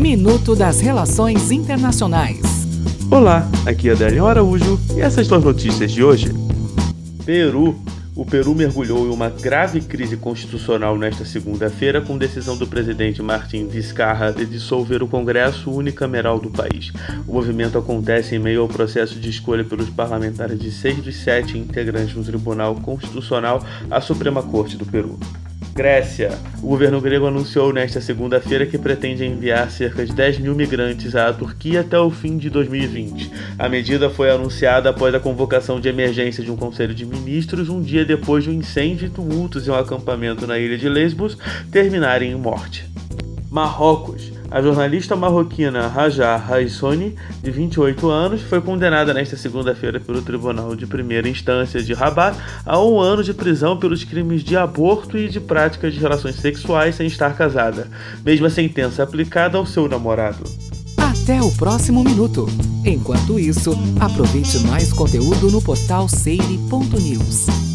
Minuto das Relações Internacionais. Olá, aqui é Adélio Araújo e essas são as notícias de hoje. Peru. O Peru mergulhou em uma grave crise constitucional nesta segunda-feira com decisão do presidente Martin Vizcarra de dissolver o Congresso unicameral do país. O movimento acontece em meio ao processo de escolha pelos parlamentares de seis dos sete integrantes do Tribunal Constitucional à Suprema Corte do Peru. Grécia. O governo grego anunciou nesta segunda-feira que pretende enviar cerca de 10 mil migrantes à Turquia até o fim de 2020. A medida foi anunciada após a convocação de emergência de um conselho de ministros um dia depois de um incêndio e tumultos em um acampamento na ilha de Lesbos terminarem em morte. Marrocos. A jornalista marroquina Raja Raissoni, de 28 anos, foi condenada nesta segunda-feira pelo Tribunal de Primeira Instância de Rabat a um ano de prisão pelos crimes de aborto e de prática de relações sexuais sem estar casada, mesma sentença aplicada ao seu namorado. Até o próximo minuto. Enquanto isso, aproveite mais conteúdo no portal seire.news.